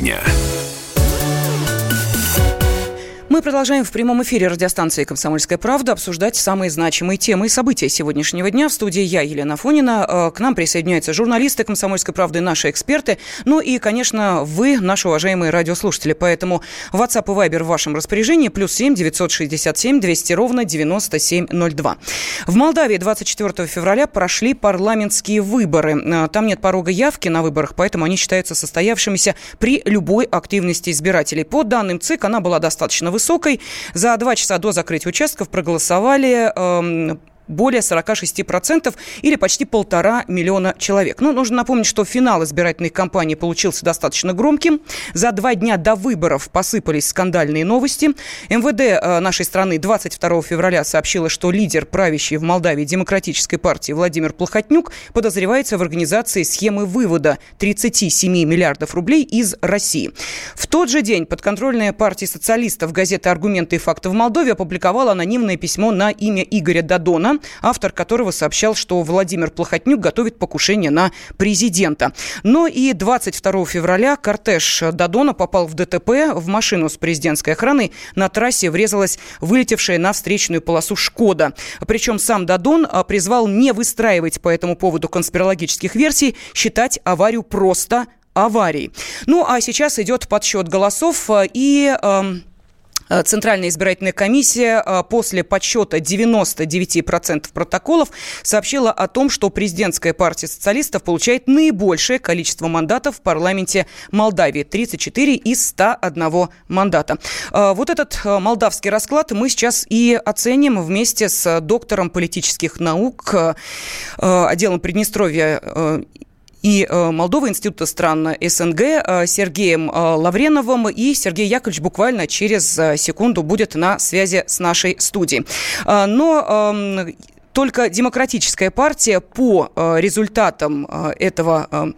дня. Мы продолжаем в прямом эфире радиостанции «Комсомольская правда» обсуждать самые значимые темы и события сегодняшнего дня. В студии я, Елена Фонина. Э, к нам присоединяются журналисты «Комсомольской правды», наши эксперты. Ну и, конечно, вы, наши уважаемые радиослушатели. Поэтому WhatsApp и Viber в вашем распоряжении. Плюс семь девятьсот шестьдесят семь двести ровно девяносто семь ноль два. В Молдавии 24 февраля прошли парламентские выборы. Э, там нет порога явки на выборах, поэтому они считаются состоявшимися при любой активности избирателей. По данным ЦИК, она была достаточно высокой высокой. За два часа до закрытия участков проголосовали э, более 46% или почти полтора миллиона человек. Ну, нужно напомнить, что финал избирательной кампании получился достаточно громким. За два дня до выборов посыпались скандальные новости. МВД э, нашей страны 22 февраля сообщила, что лидер правящей в Молдавии демократической партии Владимир Плохотнюк подозревается в организации схемы вывода 37 миллиардов рублей из России. В тот же день подконтрольная партия социалистов газета «Аргументы и факты в Молдове» опубликовала анонимное письмо на имя Игоря Дадона, автор которого сообщал, что Владимир Плохотнюк готовит покушение на президента. Но и 22 февраля кортеж Дадона попал в ДТП. В машину с президентской охраной на трассе врезалась вылетевшая на встречную полосу «Шкода». Причем сам Дадон а, призвал не выстраивать по этому поводу конспирологических версий, считать аварию просто аварией. Ну, а сейчас идет подсчет голосов, а, и... Э, Центральная избирательная комиссия э, после подсчета 99% протоколов сообщила о том, что президентская партия социалистов получает наибольшее количество мандатов в парламенте Молдавии – 34 из 101 мандата. Э, вот этот молдавский расклад мы сейчас и оценим вместе с доктором политических наук, отделом Приднестровья и э, Молдовы, Института стран СНГ э, Сергеем э, Лавреновым. И Сергей Яковлевич буквально через секунду будет на связи с нашей студией. Но эм, только демократическая партия по э, результатам э, этого,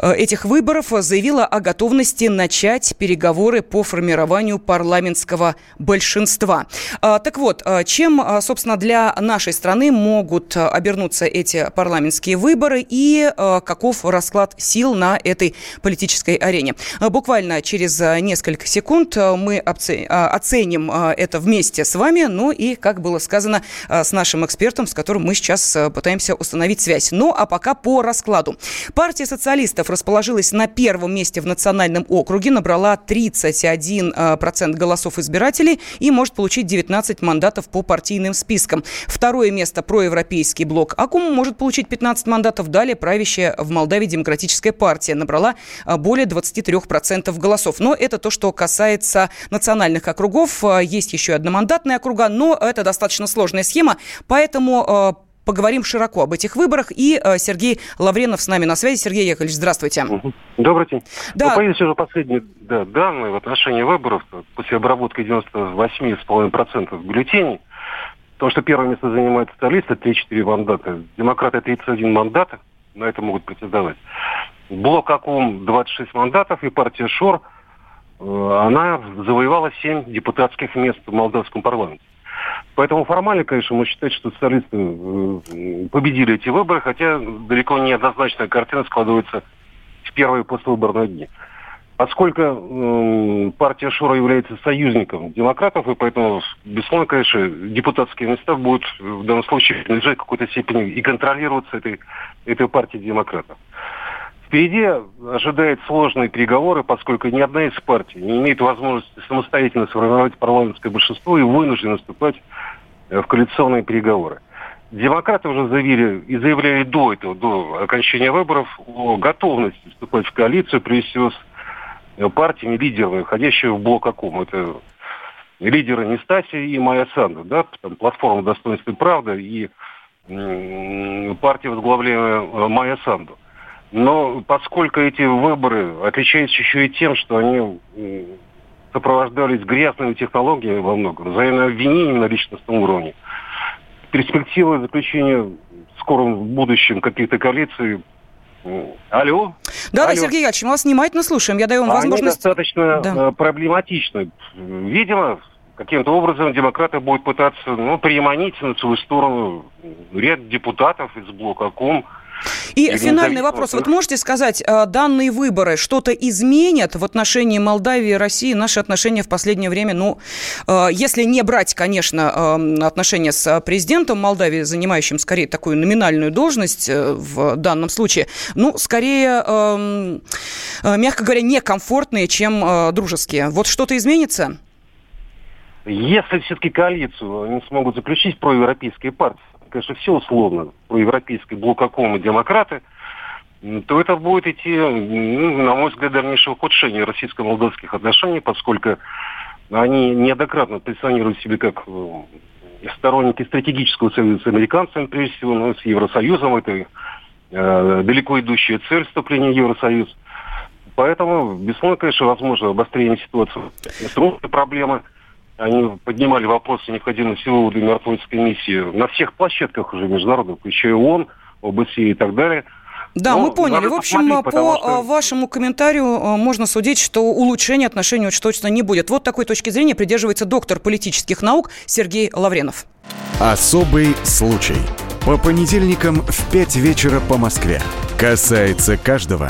э, этих выборов заявила о готовности начать переговоры по формированию парламентского большинства. Так вот, чем, собственно, для нашей страны могут обернуться эти парламентские выборы и каков расклад сил на этой политической арене? Буквально через несколько секунд мы оценим это вместе с вами, ну и, как было сказано, с нашим экспертом экспертом, с которым мы сейчас э, пытаемся установить связь. Ну, а пока по раскладу. Партия социалистов расположилась на первом месте в национальном округе, набрала 31% э, голосов избирателей и может получить 19 мандатов по партийным спискам. Второе место проевропейский блок Акум может получить 15 мандатов. Далее правящая в Молдавии демократическая партия набрала э, более 23% голосов. Но это то, что касается национальных округов. Есть еще одномандатные округа, но это достаточно сложная схема, поэтому Поэтому э, поговорим широко об этих выборах. И э, Сергей Лавренов с нами на связи. Сергей Яковлевич, здравствуйте. Добрый день. Да. Ну, появились уже последние да, данные в отношении выборов после обработки 98,5% бюллетеней. Потому что первое место занимает социалисты, 3-4 мандата. Демократы 31 мандата, на это могут претендовать. Блок АКУМ 26 мандатов и партия ШОР, э, она завоевала 7 депутатских мест в молдавском парламенте. Поэтому формально, конечно, мы считаем, что социалисты э, победили эти выборы, хотя далеко не однозначная картина складывается в первые послевыборные дни. Поскольку э, партия Шура является союзником демократов, и поэтому, безусловно, конечно, депутатские места будут в данном случае принадлежать какой-то степени и контролироваться этой, этой партией демократов. Впереди ожидают сложные переговоры, поскольку ни одна из партий не имеет возможности самостоятельно сформировать парламентское большинство и вынуждена вступать э, в коалиционные переговоры. Демократы уже заявили и заявляли до этого, до окончания выборов, о готовности вступать в коалицию, прежде всего с э, партиями, лидерами, входящими в блок АКУМ. Это лидеры Нестасия и Майя Санду, да, там платформа «Достоинство и правда» и партия, возглавляемая э, Майя Санду. Но поскольку эти выборы отличаются еще и тем, что они сопровождались грязными технологиями во многом, взаимным обвинением на личностном уровне, перспектива заключения в скором будущем каких-то коалиций Алло. Да, Алло. да, Сергей Яковлевич, мы вас внимательно слушаем. Я даю вам возможность... Они достаточно да. Э, проблематичны. Видимо, каким-то образом демократы будут пытаться ну, переманить на свою сторону ряд депутатов из блока КОМ, И финальный вопрос. Вот можете сказать, э, данные выборы что-то изменят в отношении Молдавии и России, наши отношения в последнее время, ну, э, если не брать, конечно, э, отношения с президентом Молдавии, занимающим скорее такую номинальную должность в данном случае, ну, скорее, мягко говоря, некомфортные, чем дружеские. Вот что-то изменится? Если все-таки коалицию не смогут заключить проевропейские партии, конечно, все условно, проевропейский блок и демократы, то это будет идти, ну, на мой взгляд, дальнейшее ухудшение российско-молдавских отношений, поскольку они неоднократно позиционируют себя как э, сторонники стратегического союза с американцами, прежде всего, ну, с Евросоюзом. Это э, далеко идущая цель вступления в Евросоюз. Поэтому, бесспорно, конечно, возможно обострение ситуации. Инструментные проблемы – они поднимали вопросы необходимости вывода миротворческой миссии на всех площадках уже международных, включая ООН, ОБСЕ и так далее. Да, Но мы поняли. В общем, по что... вашему комментарию э, можно судить, что улучшения отношений уж точно не будет. Вот такой точки зрения придерживается доктор политических наук Сергей Лавренов. Особый случай. По понедельникам в 5 вечера по Москве. Касается каждого.